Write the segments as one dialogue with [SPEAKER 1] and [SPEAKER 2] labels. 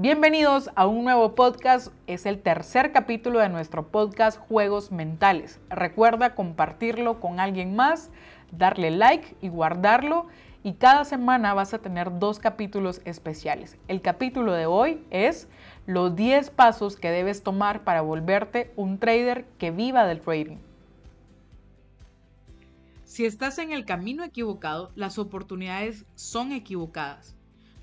[SPEAKER 1] Bienvenidos a un nuevo podcast. Es el tercer capítulo de nuestro podcast Juegos Mentales. Recuerda compartirlo con alguien más, darle like y guardarlo. Y cada semana vas a tener dos capítulos especiales. El capítulo de hoy es los 10 pasos que debes tomar para volverte un trader que viva del trading. Si estás en el camino equivocado, las oportunidades son equivocadas.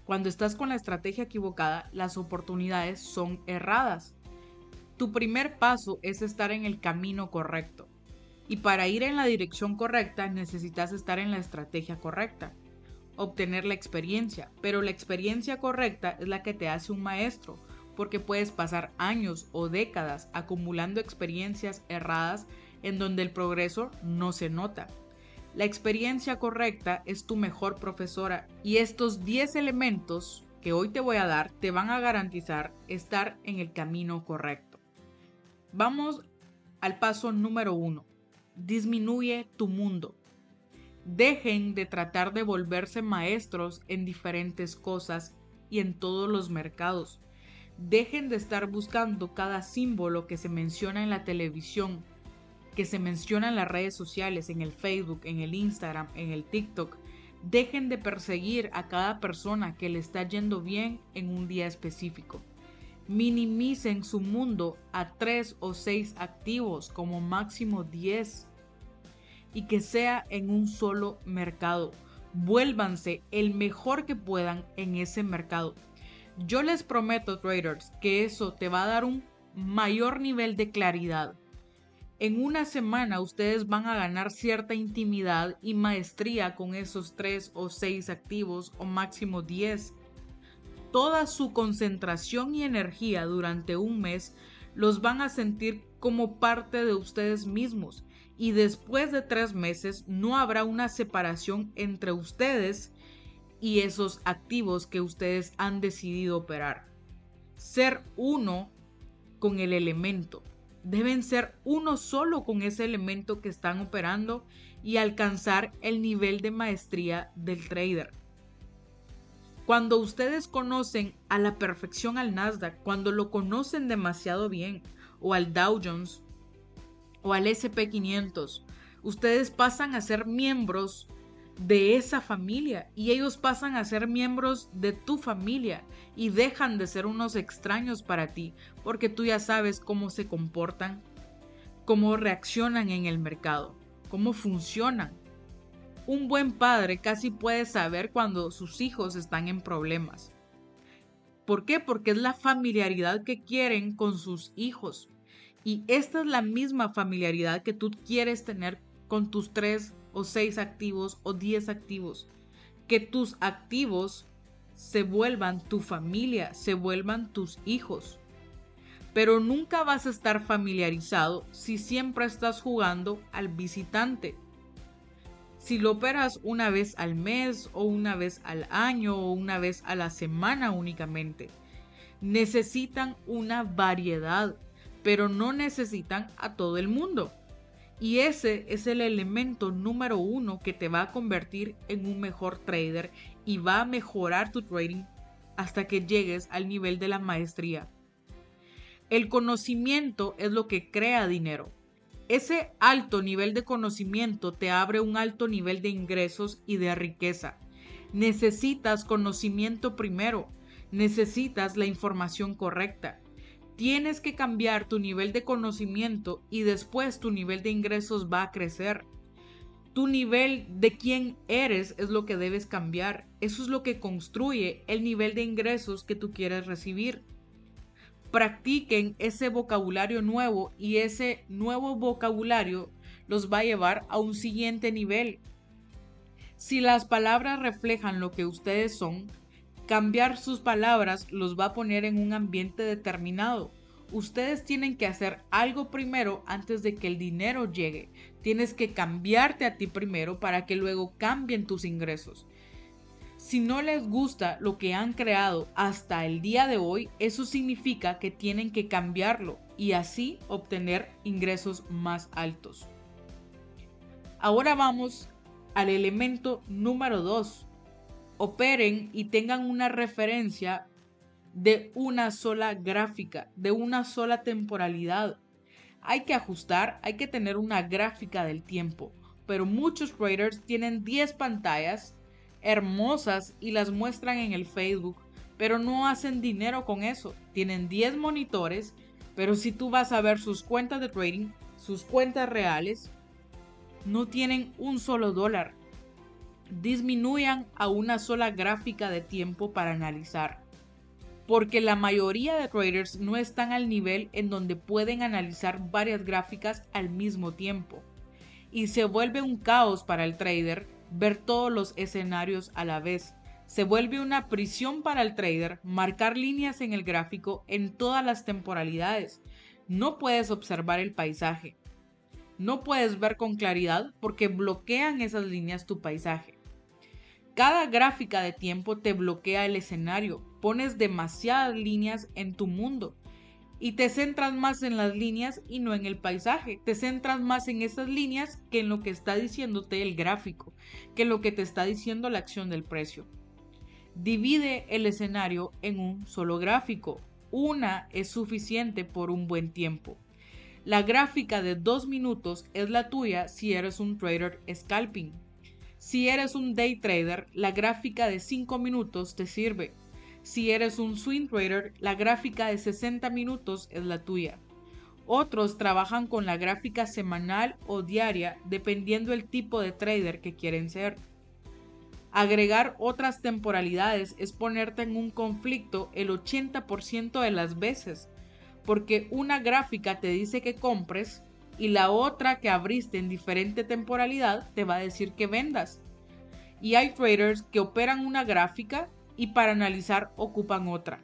[SPEAKER 1] Cuando estás con la estrategia equivocada, las oportunidades son erradas. Tu primer paso es estar en el camino correcto. Y para ir en la dirección correcta necesitas estar en la estrategia correcta. Obtener la experiencia. Pero la experiencia correcta es la que te hace un maestro, porque puedes pasar años o décadas acumulando experiencias erradas en donde el progreso no se nota. La experiencia correcta es tu mejor profesora y estos 10 elementos que hoy te voy a dar te van a garantizar estar en el camino correcto. Vamos al paso número uno. Disminuye tu mundo. Dejen de tratar de volverse maestros en diferentes cosas y en todos los mercados. Dejen de estar buscando cada símbolo que se menciona en la televisión, que se menciona en las redes sociales, en el Facebook, en el Instagram, en el TikTok, dejen de perseguir a cada persona que le está yendo bien en un día específico. Minimicen su mundo a tres o seis activos, como máximo 10, y que sea en un solo mercado. Vuélvanse el mejor que puedan en ese mercado. Yo les prometo, traders, que eso te va a dar un mayor nivel de claridad en una semana ustedes van a ganar cierta intimidad y maestría con esos tres o seis activos o máximo 10. Toda su concentración y energía durante un mes los van a sentir como parte de ustedes mismos y después de tres meses no habrá una separación entre ustedes y esos activos que ustedes han decidido operar. Ser uno con el elemento deben ser uno solo con ese elemento que están operando y alcanzar el nivel de maestría del trader. Cuando ustedes conocen a la perfección al Nasdaq, cuando lo conocen demasiado bien, o al Dow Jones, o al SP500, ustedes pasan a ser miembros de esa familia y ellos pasan a ser miembros de tu familia y dejan de ser unos extraños para ti porque tú ya sabes cómo se comportan, cómo reaccionan en el mercado, cómo funcionan. Un buen padre casi puede saber cuando sus hijos están en problemas. ¿Por qué? Porque es la familiaridad que quieren con sus hijos. Y esta es la misma familiaridad que tú quieres tener con tus tres o seis activos o diez activos. Que tus activos se vuelvan tu familia, se vuelvan tus hijos. Pero nunca vas a estar familiarizado si siempre estás jugando al visitante. Si lo operas una vez al mes o una vez al año o una vez a la semana únicamente. Necesitan una variedad, pero no necesitan a todo el mundo. Y ese es el elemento número uno que te va a convertir en un mejor trader y va a mejorar tu trading hasta que llegues al nivel de la maestría. El conocimiento es lo que crea dinero. Ese alto nivel de conocimiento te abre un alto nivel de ingresos y de riqueza. Necesitas conocimiento primero, necesitas la información correcta tienes que cambiar tu nivel de conocimiento y después tu nivel de ingresos va a crecer. Tu nivel de quién eres es lo que debes cambiar. Eso es lo que construye el nivel de ingresos que tú quieres recibir. Practiquen ese vocabulario nuevo y ese nuevo vocabulario los va a llevar a un siguiente nivel. Si las palabras reflejan lo que ustedes son, Cambiar sus palabras los va a poner en un ambiente determinado. Ustedes tienen que hacer algo primero antes de que el dinero llegue. Tienes que cambiarte a ti primero para que luego cambien tus ingresos. Si no les gusta lo que han creado hasta el día de hoy, eso significa que tienen que cambiarlo y así obtener ingresos más altos. Ahora vamos al elemento número 2, operen y tengan una referencia de una sola gráfica, de una sola temporalidad. Hay que ajustar, hay que tener una gráfica del tiempo, pero muchos traders tienen 10 pantallas hermosas y las muestran en el Facebook, pero no hacen dinero con eso. Tienen 10 monitores, pero si tú vas a ver sus cuentas de trading, sus cuentas reales, no tienen un solo dólar. Disminuyan a una sola gráfica de tiempo para analizar. Porque la mayoría de traders no están al nivel en donde pueden analizar varias gráficas al mismo tiempo. Y se vuelve un caos para el trader ver todos los escenarios a la vez. Se vuelve una prisión para el trader marcar líneas en el gráfico en todas las temporalidades. No puedes observar el paisaje. No puedes ver con claridad porque bloquean esas líneas tu paisaje. Cada gráfica de tiempo te bloquea el escenario, pones demasiadas líneas en tu mundo y te centras más en las líneas y no en el paisaje. Te centras más en esas líneas que en lo que está diciéndote el gráfico, que lo que te está diciendo la acción del precio. Divide el escenario en un solo gráfico. Una es suficiente por un buen tiempo. La gráfica de dos minutos es la tuya si eres un trader scalping. Si eres un day trader, la gráfica de 5 minutos te sirve. Si eres un swing trader, la gráfica de 60 minutos es la tuya. Otros trabajan con la gráfica semanal o diaria dependiendo el tipo de trader que quieren ser. Agregar otras temporalidades es ponerte en un conflicto el 80% de las veces, porque una gráfica te dice que compres y la otra que abriste en diferente temporalidad te va a decir que vendas. Y hay traders que operan una gráfica y para analizar ocupan otra.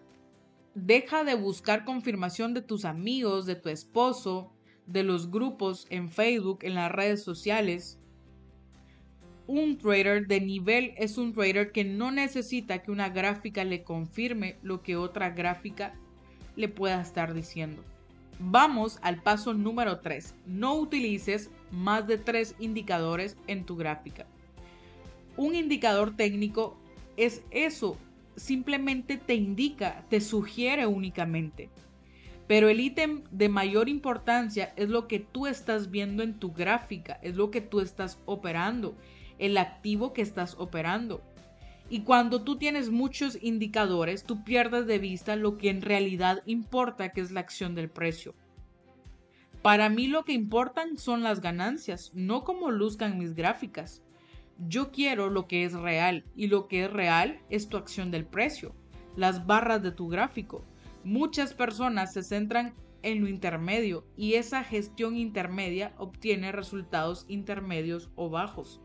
[SPEAKER 1] Deja de buscar confirmación de tus amigos, de tu esposo, de los grupos en Facebook, en las redes sociales. Un trader de nivel es un trader que no necesita que una gráfica le confirme lo que otra gráfica le pueda estar diciendo. Vamos al paso número 3. No utilices más de tres indicadores en tu gráfica. Un indicador técnico es eso, simplemente te indica, te sugiere únicamente. Pero el ítem de mayor importancia es lo que tú estás viendo en tu gráfica, es lo que tú estás operando, el activo que estás operando. Y cuando tú tienes muchos indicadores, tú pierdes de vista lo que en realidad importa, que es la acción del precio. Para mí lo que importan son las ganancias, no como luzcan mis gráficas. Yo quiero lo que es real y lo que es real es tu acción del precio, las barras de tu gráfico. Muchas personas se centran en lo intermedio y esa gestión intermedia obtiene resultados intermedios o bajos.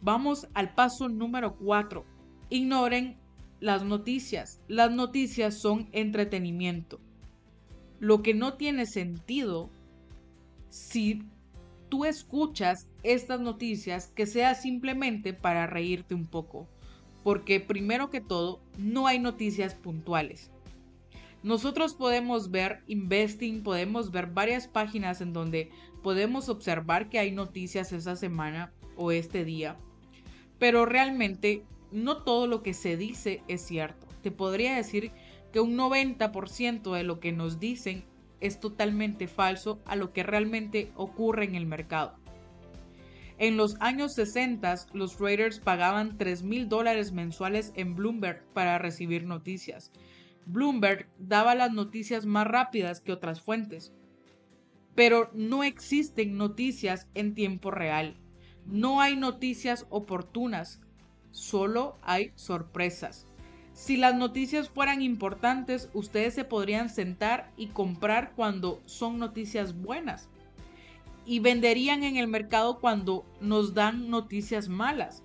[SPEAKER 1] Vamos al paso número 4. Ignoren las noticias. Las noticias son entretenimiento. Lo que no tiene sentido si tú escuchas estas noticias que sea simplemente para reírte un poco, porque primero que todo no hay noticias puntuales. Nosotros podemos ver Investing, podemos ver varias páginas en donde podemos observar que hay noticias esa semana o este día, pero realmente no todo lo que se dice es cierto. Te podría decir que un 90% de lo que nos dicen es totalmente falso a lo que realmente ocurre en el mercado. En los años 60, los traders pagaban 3 mil dólares mensuales en Bloomberg para recibir noticias. Bloomberg daba las noticias más rápidas que otras fuentes. Pero no existen noticias en tiempo real. No hay noticias oportunas. Solo hay sorpresas. Si las noticias fueran importantes, ustedes se podrían sentar y comprar cuando son noticias buenas. Y venderían en el mercado cuando nos dan noticias malas.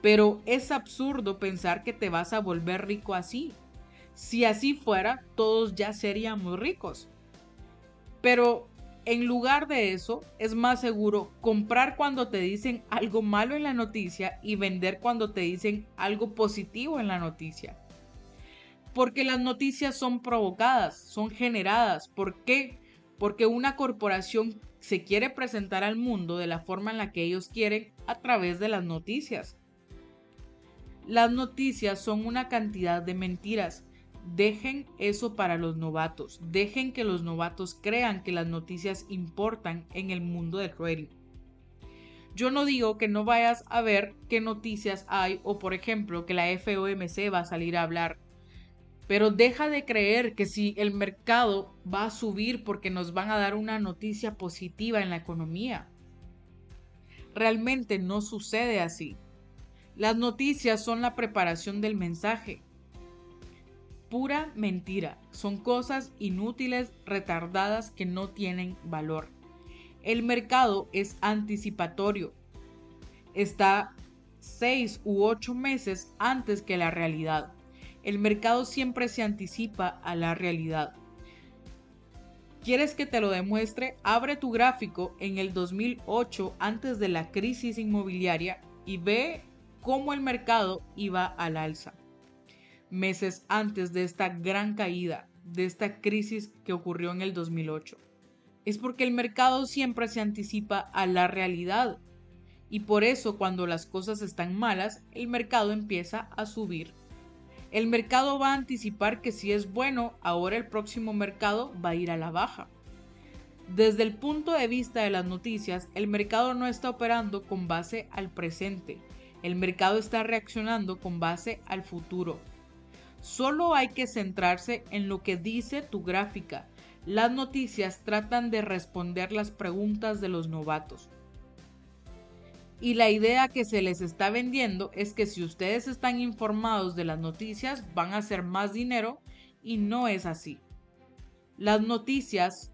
[SPEAKER 1] Pero es absurdo pensar que te vas a volver rico así. Si así fuera, todos ya seríamos ricos. Pero en lugar de eso, es más seguro comprar cuando te dicen algo malo en la noticia y vender cuando te dicen algo positivo en la noticia porque las noticias son provocadas, son generadas. ¿Por qué? Porque una corporación se quiere presentar al mundo de la forma en la que ellos quieren a través de las noticias. Las noticias son una cantidad de mentiras. Dejen eso para los novatos. Dejen que los novatos crean que las noticias importan en el mundo del trading. Yo no digo que no vayas a ver qué noticias hay o por ejemplo que la FOMC va a salir a hablar. Pero deja de creer que si el mercado va a subir porque nos van a dar una noticia positiva en la economía. Realmente no sucede así. Las noticias son la preparación del mensaje. Pura mentira. Son cosas inútiles, retardadas que no tienen valor. El mercado es anticipatorio. Está seis u ocho meses antes que la realidad. El mercado siempre se anticipa a la realidad. ¿Quieres que te lo demuestre? Abre tu gráfico en el 2008 antes de la crisis inmobiliaria y ve cómo el mercado iba al alza. Meses antes de esta gran caída, de esta crisis que ocurrió en el 2008 es porque el mercado siempre se anticipa a la realidad. Y por eso cuando las cosas están malas, el mercado empieza a subir. El mercado va a anticipar que si es bueno, ahora el próximo mercado va a ir a la baja. Desde el punto de vista de las noticias, el mercado no está operando con base al presente. El mercado está reaccionando con base al futuro. Solo hay que centrarse en lo que dice tu gráfica las noticias tratan de responder las preguntas de los novatos. Y la idea que se les está vendiendo es que si ustedes están informados de las noticias van a hacer más dinero y no es así. Las noticias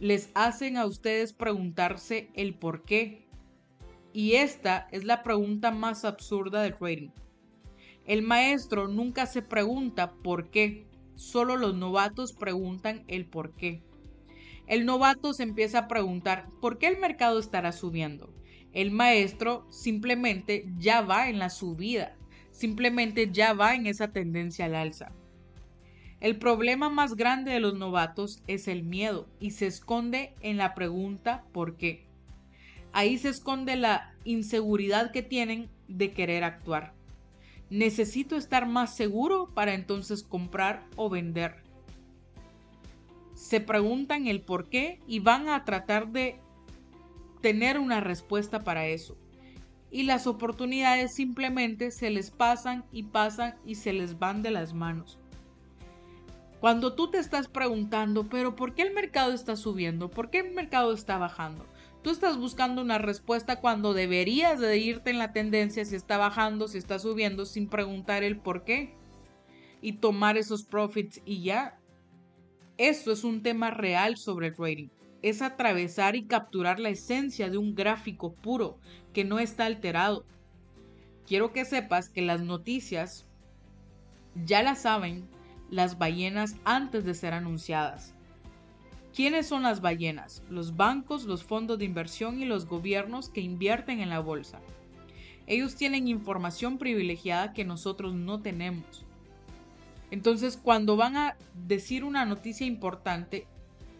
[SPEAKER 1] les hacen a ustedes preguntarse el por qué. Y esta es la pregunta más absurda del trading. El maestro nunca se pregunta por qué, Solo los novatos preguntan el por qué. El novato se empieza a preguntar por qué el mercado estará subiendo. El maestro simplemente ya va en la subida, simplemente ya va en esa tendencia al alza. El problema más grande de los novatos es el miedo y se esconde en la pregunta ¿por qué? Ahí se esconde la inseguridad que tienen de querer actuar. Necesito estar más seguro para entonces comprar o vender. Se preguntan el por qué y van a tratar de tener una respuesta para eso. Y las oportunidades simplemente se les pasan y pasan y se les van de las manos. Cuando tú te estás preguntando, pero ¿por qué el mercado está subiendo? ¿Por qué el mercado está bajando? Tú estás buscando una respuesta cuando deberías de irte en la tendencia si está bajando, si está subiendo, sin preguntar el por qué. Y tomar esos profits y ya. Esto es un tema real sobre el trading. Es atravesar y capturar la esencia de un gráfico puro que no está alterado. Quiero que sepas que las noticias ya las saben las ballenas antes de ser anunciadas. ¿Quiénes son las ballenas? Los bancos, los fondos de inversión y los gobiernos que invierten en la bolsa. Ellos tienen información privilegiada que nosotros no tenemos. Entonces, cuando van a decir una noticia importante,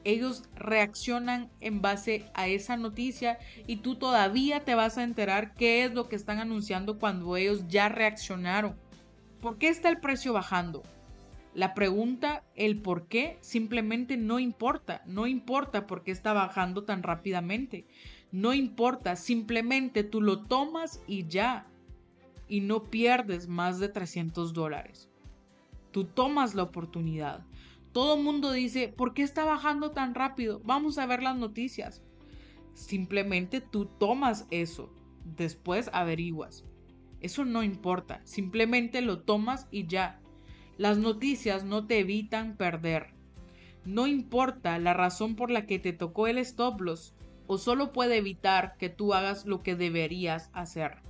[SPEAKER 1] ellos reaccionan en base a esa noticia y tú todavía te vas a enterar qué es lo que están anunciando cuando ellos ya reaccionaron. ¿Por qué está el precio bajando? La pregunta, el por qué, simplemente no importa. No importa por qué está bajando tan rápidamente. No importa, simplemente tú lo tomas y ya. Y no pierdes más de 300 dólares. Tú tomas la oportunidad. Todo mundo dice, ¿por qué está bajando tan rápido? Vamos a ver las noticias. Simplemente tú tomas eso. Después averiguas. Eso no importa. Simplemente lo tomas y ya las noticias no te evitan perder. No importa la razón por la que te tocó el stop loss o solo puede evitar que tú hagas lo que deberías hacer.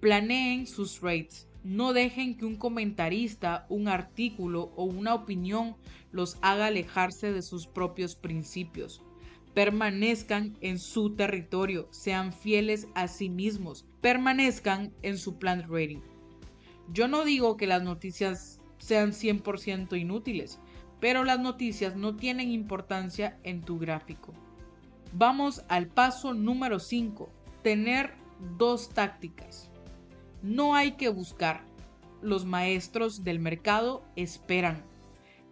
[SPEAKER 1] Planeen sus rates. No dejen que un comentarista, un artículo o una opinión los haga alejarse de sus propios principios. Permanezcan en su territorio, sean fieles a sí mismos, permanezcan en su plan rating. Yo no digo que las noticias sean 100% inútiles, pero las noticias no tienen importancia en tu gráfico. Vamos al paso número 5, tener dos tácticas. No hay que buscar, los maestros del mercado esperan.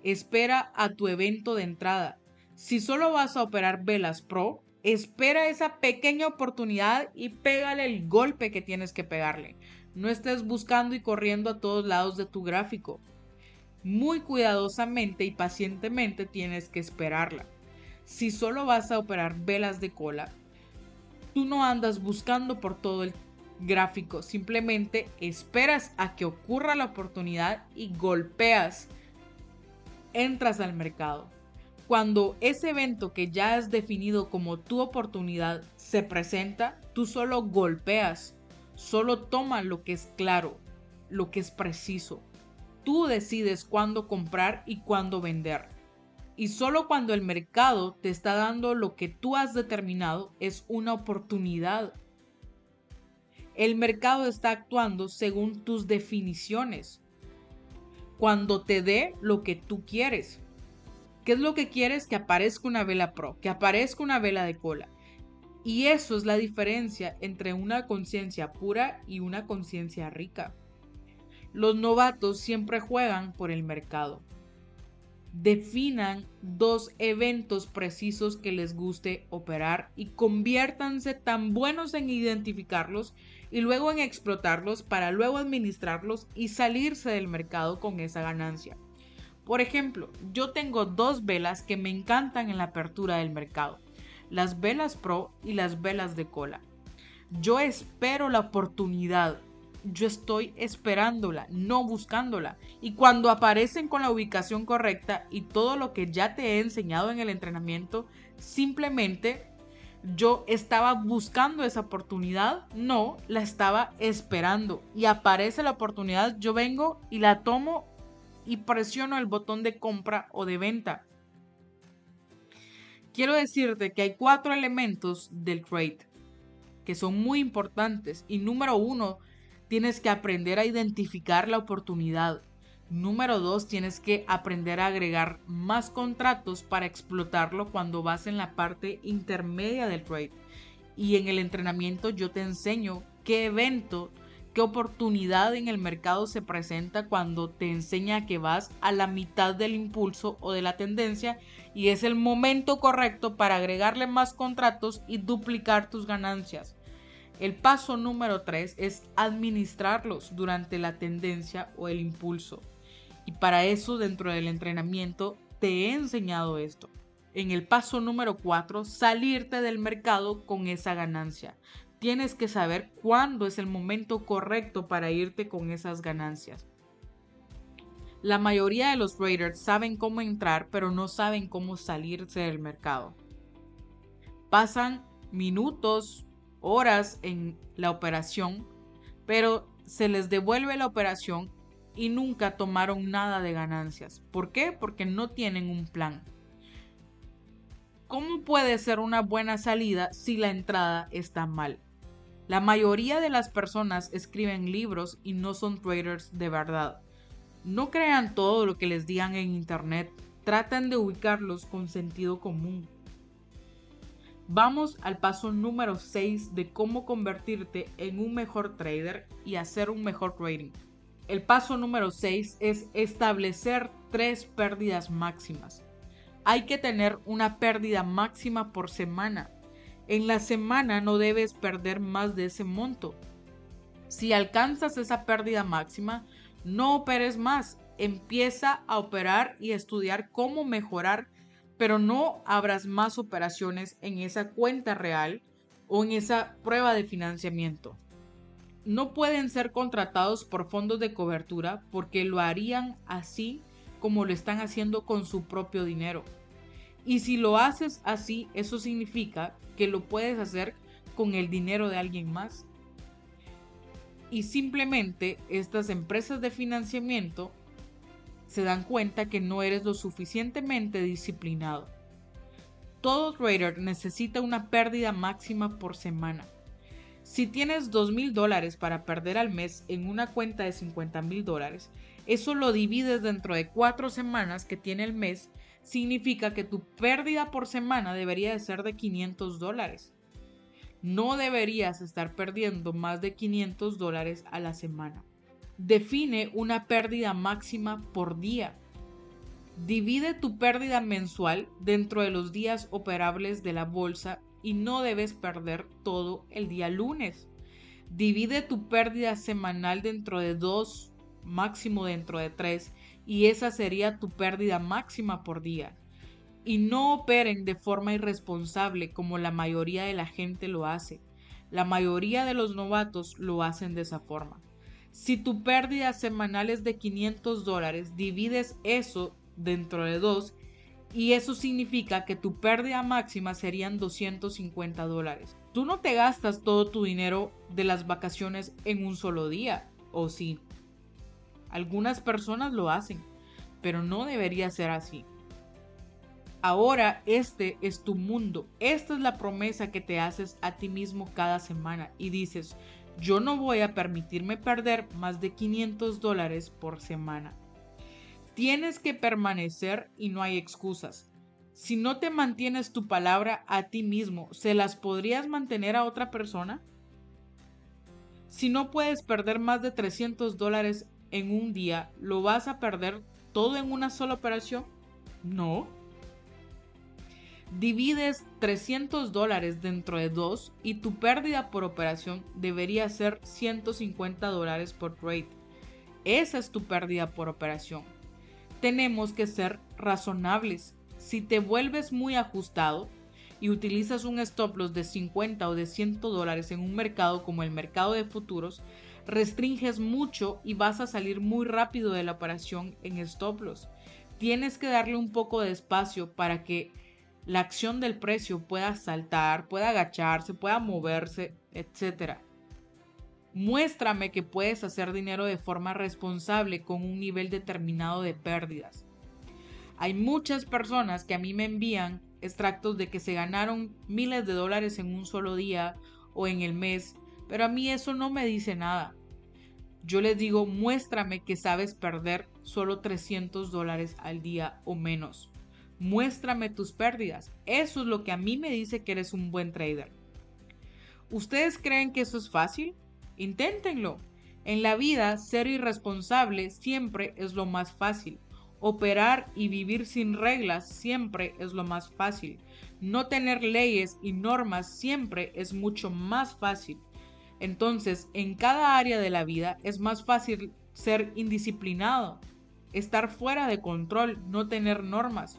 [SPEAKER 1] Espera a tu evento de entrada. Si solo vas a operar velas pro, espera esa pequeña oportunidad y pégale el golpe que tienes que pegarle. No estés buscando y corriendo a todos lados de tu gráfico. Muy cuidadosamente y pacientemente tienes que esperarla. Si solo vas a operar velas de cola, tú no andas buscando por todo el gráfico, simplemente esperas a que ocurra la oportunidad y golpeas, entras al mercado. Cuando ese evento que ya has definido como tu oportunidad se presenta, tú solo golpeas, solo toma lo que es claro, lo que es preciso. Tú decides cuándo comprar y cuándo vender. Y solo cuando el mercado te está dando lo que tú has determinado es una oportunidad el mercado está actuando según tus definiciones. Cuando te dé lo que tú quieres. ¿Qué es lo que quieres? Que aparezca una vela pro, que aparezca una vela de cola. Y eso es la diferencia entre una conciencia pura y una conciencia rica. Los novatos siempre juegan por el mercado. Definan dos eventos precisos que les guste operar y conviértanse tan buenos en identificarlos y luego en explotarlos para luego administrarlos y salirse del mercado con esa ganancia. Por ejemplo, yo tengo dos velas que me encantan en la apertura del mercado, las velas Pro y las velas de cola. Yo espero la oportunidad, yo estoy esperándola, no buscándola. Y cuando aparecen con la ubicación correcta y todo lo que ya te he enseñado en el entrenamiento, simplemente yo estaba buscando esa oportunidad, no, la estaba esperando. Y aparece la oportunidad, yo vengo y la tomo y presiono el botón de compra o de venta. Quiero decirte que hay cuatro elementos del trade que son muy importantes. Y número uno, tienes que aprender a identificar la oportunidad. Número dos, tienes que aprender a agregar más contratos para explotarlo cuando vas en la parte intermedia del trade. Y en el entrenamiento yo te enseño qué evento, qué oportunidad en el mercado se presenta cuando te enseña que vas a la mitad del impulso o de la tendencia y es el momento correcto para agregarle más contratos y duplicar tus ganancias. El paso número 3 es administrarlos durante la tendencia o el impulso. Y para eso dentro del entrenamiento te he enseñado esto. En el paso número 4, salirte del mercado con esa ganancia. Tienes que saber cuándo es el momento correcto para irte con esas ganancias. La mayoría de los traders saben cómo entrar, pero no saben cómo salirse del mercado. Pasan minutos, horas en la operación, pero se les devuelve la operación y nunca tomaron nada de ganancias. ¿Por qué? Porque no tienen un plan. ¿Cómo puede ser una buena salida si la entrada está mal? La mayoría de las personas escriben libros y no son traders de verdad. No crean todo lo que les digan en internet, traten de ubicarlos con sentido común. Vamos al paso número 6 de cómo convertirte en un mejor trader y hacer un mejor trading. El paso número 6 es establecer tres pérdidas máximas. Hay que tener una pérdida máxima por semana. En la semana no debes perder más de ese monto. Si alcanzas esa pérdida máxima, no operes más. Empieza a operar y estudiar cómo mejorar, pero no abras más operaciones en esa cuenta real o en esa prueba de financiamiento no pueden ser contratados por fondos de cobertura porque lo harían así como lo están haciendo con su propio dinero. Y si lo haces así, eso significa que lo puedes hacer con el dinero de alguien más. Y simplemente estas empresas de financiamiento se dan cuenta que no eres lo suficientemente disciplinado. Todo trader necesita una pérdida máxima por semana. Si tienes dos mil dólares para perder al mes en una cuenta de 50 mil dólares, eso lo divides dentro de cuatro semanas que tiene el mes, significa que tu pérdida por semana debería de ser de 500 dólares. No deberías estar perdiendo más de 500 dólares a la semana. Define una pérdida máxima por día. Divide tu pérdida mensual dentro de los días operables de la bolsa y no debes perder todo el día lunes. Divide tu pérdida semanal dentro de dos, máximo dentro de tres, y esa sería tu pérdida máxima por día. Y no operen de forma irresponsable como la mayoría de la gente lo hace. La mayoría de los novatos lo hacen de esa forma. Si tu pérdida semanal es de 500 dólares, divides eso dentro de dos y eso significa que tu pérdida máxima serían 250 dólares. Tú no te gastas todo tu dinero de las vacaciones en un solo día, ¿o sí? Algunas personas lo hacen, pero no debería ser así. Ahora este es tu mundo. Esta es la promesa que te haces a ti mismo cada semana y dices, yo no voy a permitirme perder más de 500 dólares por semana. Tienes que permanecer y no hay excusas. Si no te mantienes tu palabra a ti mismo, ¿se las podrías mantener a otra persona? Si no puedes perder más de 300 dólares en un día, ¿lo vas a perder todo en una sola operación? No. Divides 300 dólares dentro de dos y tu pérdida por operación debería ser 150 dólares por trade. Esa es tu pérdida por operación tenemos que ser razonables. Si te vuelves muy ajustado y utilizas un stop loss de 50 o de 100 dólares en un mercado como el mercado de futuros, restringes mucho y vas a salir muy rápido de la operación en stop loss. Tienes que darle un poco de espacio para que la acción del precio pueda saltar, pueda agacharse, pueda moverse, etc. Muéstrame que puedes hacer dinero de forma responsable con un nivel determinado de pérdidas. Hay muchas personas que a mí me envían extractos de que se ganaron miles de dólares en un solo día o en el mes, pero a mí eso no me dice nada. Yo les digo, muéstrame que sabes perder solo 300 dólares al día o menos. Muéstrame tus pérdidas. Eso es lo que a mí me dice que eres un buen trader. ¿Ustedes creen que eso es fácil? Inténtenlo. En la vida, ser irresponsable siempre es lo más fácil. Operar y vivir sin reglas siempre es lo más fácil. No tener leyes y normas siempre es mucho más fácil. Entonces, en cada área de la vida es más fácil ser indisciplinado, estar fuera de control, no tener normas.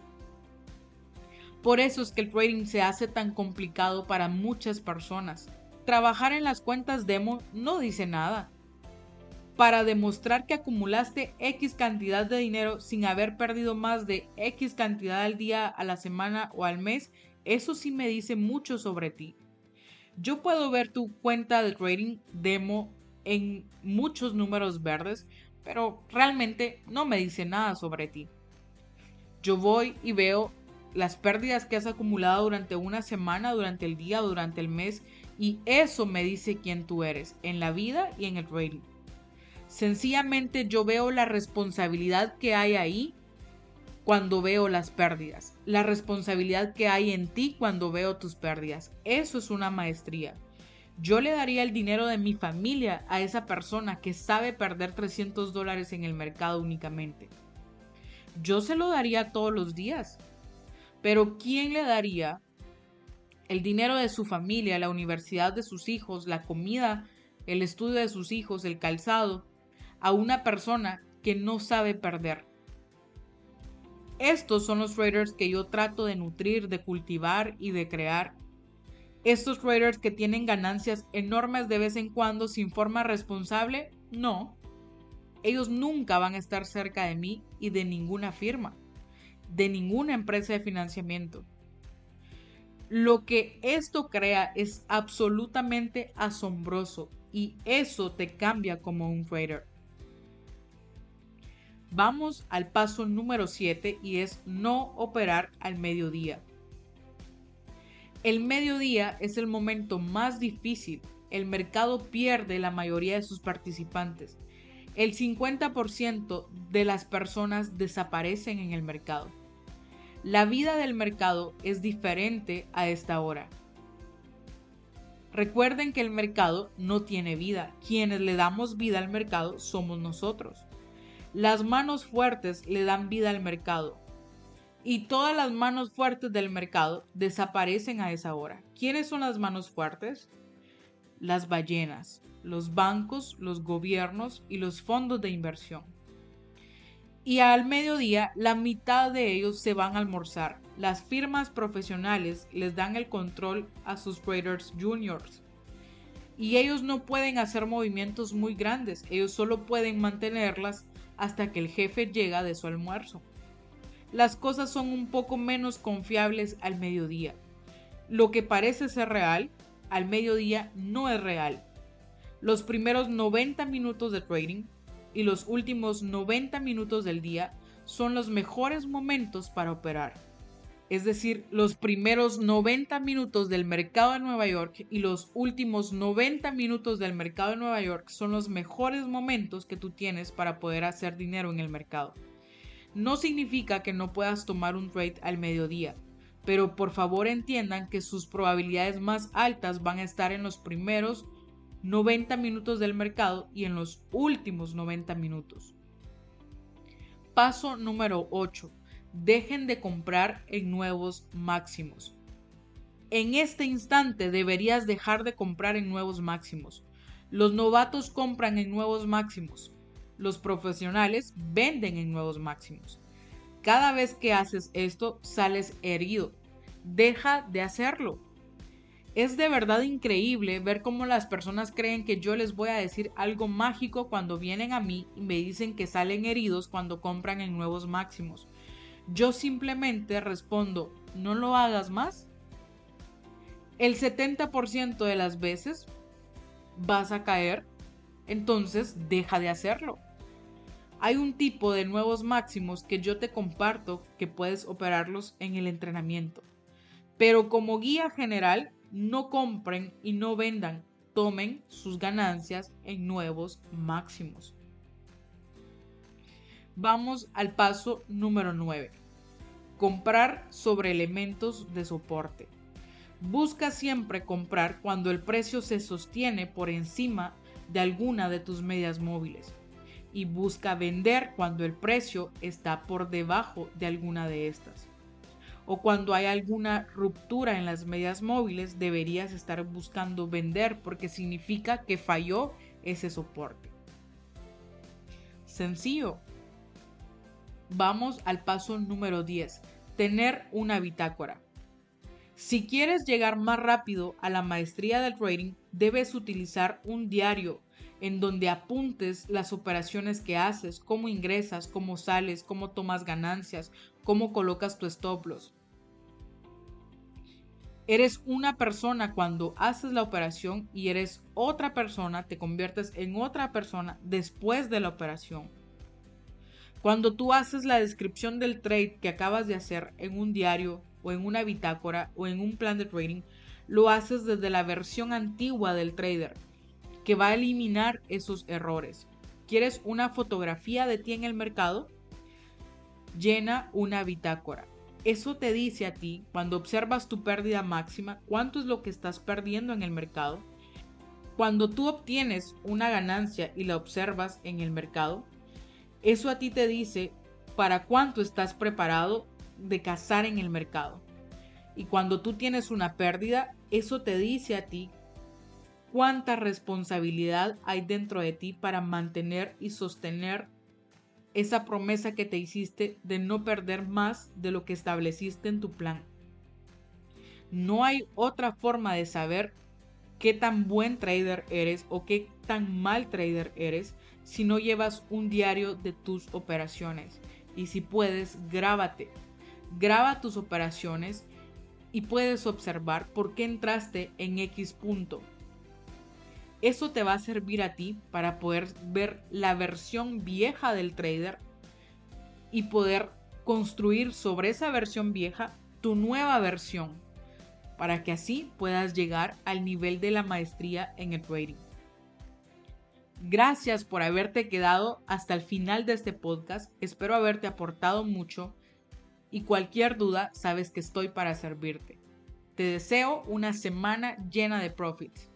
[SPEAKER 1] Por eso es que el trading se hace tan complicado para muchas personas. Trabajar en las cuentas demo no dice nada. Para demostrar que acumulaste X cantidad de dinero sin haber perdido más de X cantidad al día, a la semana o al mes, eso sí me dice mucho sobre ti. Yo puedo ver tu cuenta de trading demo en muchos números verdes, pero realmente no me dice nada sobre ti. Yo voy y veo las pérdidas que has acumulado durante una semana, durante el día, durante el mes y eso me dice quién tú eres, en la vida y en el trading. Sencillamente yo veo la responsabilidad que hay ahí cuando veo las pérdidas. La responsabilidad que hay en ti cuando veo tus pérdidas. Eso es una maestría. Yo le daría el dinero de mi familia a esa persona que sabe perder 300 dólares en el mercado únicamente. Yo se lo daría todos los días. Pero ¿quién le daría el dinero de su familia, la universidad de sus hijos, la comida, el estudio de sus hijos, el calzado, a una persona que no sabe perder. Estos son los traders que yo trato de nutrir, de cultivar y de crear. Estos traders que tienen ganancias enormes de vez en cuando sin forma responsable, no. Ellos nunca van a estar cerca de mí y de ninguna firma, de ninguna empresa de financiamiento. Lo que esto crea es absolutamente asombroso y eso te cambia como un trader. Vamos al paso número 7 y es no operar al mediodía. El mediodía es el momento más difícil. El mercado pierde la mayoría de sus participantes. El 50% de las personas desaparecen en el mercado. La vida del mercado es diferente a esta hora. Recuerden que el mercado no tiene vida. Quienes le damos vida al mercado somos nosotros. Las manos fuertes le dan vida al mercado. Y todas las manos fuertes del mercado desaparecen a esa hora. ¿Quiénes son las manos fuertes? Las ballenas, los bancos, los gobiernos y los fondos de inversión. Y al mediodía la mitad de ellos se van a almorzar las firmas profesionales les dan el control a sus traders juniors. Y ellos no pueden hacer movimientos muy grandes, ellos solo pueden mantenerlas hasta que el jefe llega de su almuerzo. Las cosas son un poco menos confiables al mediodía. Lo que parece ser real, al mediodía no es real. Los primeros 90 minutos de trading y los últimos 90 minutos del día son los mejores momentos para operar es decir, los primeros 90 minutos del mercado de Nueva York y los últimos 90 minutos del mercado de Nueva York son los mejores momentos que tú tienes para poder hacer dinero en el mercado. No significa que no puedas tomar un trade al mediodía, pero por favor entiendan que sus probabilidades más altas van a estar en los primeros 90 minutos del mercado y en los últimos 90 minutos. Paso número 8 dejen de comprar en nuevos máximos. En este instante deberías dejar de comprar en nuevos máximos. Los novatos compran en nuevos máximos. Los profesionales venden en nuevos máximos. Cada vez que haces esto, sales herido. Deja de hacerlo. Es de verdad increíble ver cómo las personas creen que yo les voy a decir algo mágico cuando vienen a mí y me dicen que salen heridos cuando compran en nuevos máximos. Yo simplemente respondo, no lo hagas más. El 70% de las veces vas a caer, entonces deja de hacerlo. Hay un tipo de nuevos máximos que yo te comparto que puedes operarlos en el entrenamiento. Pero como guía general, no compren y no vendan, tomen sus ganancias en nuevos máximos. Vamos al paso número 9. Comprar sobre elementos de soporte. Busca siempre comprar cuando el precio se sostiene por encima de alguna de tus medias móviles y busca vender cuando el precio está por debajo de alguna de estas. O cuando hay alguna ruptura en las medias móviles deberías estar buscando vender porque significa que falló ese soporte. Sencillo, Vamos al paso número 10, tener una bitácora. Si quieres llegar más rápido a la maestría del trading, debes utilizar un diario en donde apuntes las operaciones que haces, cómo ingresas, cómo sales, cómo tomas ganancias, cómo colocas tu stop loss. Eres una persona cuando haces la operación y eres otra persona, te conviertes en otra persona después de la operación. Cuando tú haces la descripción del trade que acabas de hacer en un diario o en una bitácora o en un plan de trading, lo haces desde la versión antigua del trader, que va a eliminar esos errores. ¿Quieres una fotografía de ti en el mercado? Llena una bitácora. Eso te dice a ti, cuando observas tu pérdida máxima, cuánto es lo que estás perdiendo en el mercado. Cuando tú obtienes una ganancia y la observas en el mercado, eso a ti te dice para cuánto estás preparado de cazar en el mercado. Y cuando tú tienes una pérdida, eso te dice a ti cuánta responsabilidad hay dentro de ti para mantener y sostener esa promesa que te hiciste de no perder más de lo que estableciste en tu plan. No hay otra forma de saber qué tan buen trader eres o qué tan mal trader eres si no llevas un diario de tus operaciones. Y si puedes, grábate. Graba tus operaciones y puedes observar por qué entraste en X punto. Eso te va a servir a ti para poder ver la versión vieja del trader y poder construir sobre esa versión vieja tu nueva versión para que así puedas llegar al nivel de la maestría en el trading. Gracias por haberte quedado hasta el final de este podcast. Espero haberte aportado mucho y cualquier duda sabes que estoy para servirte. Te deseo una semana llena de profits.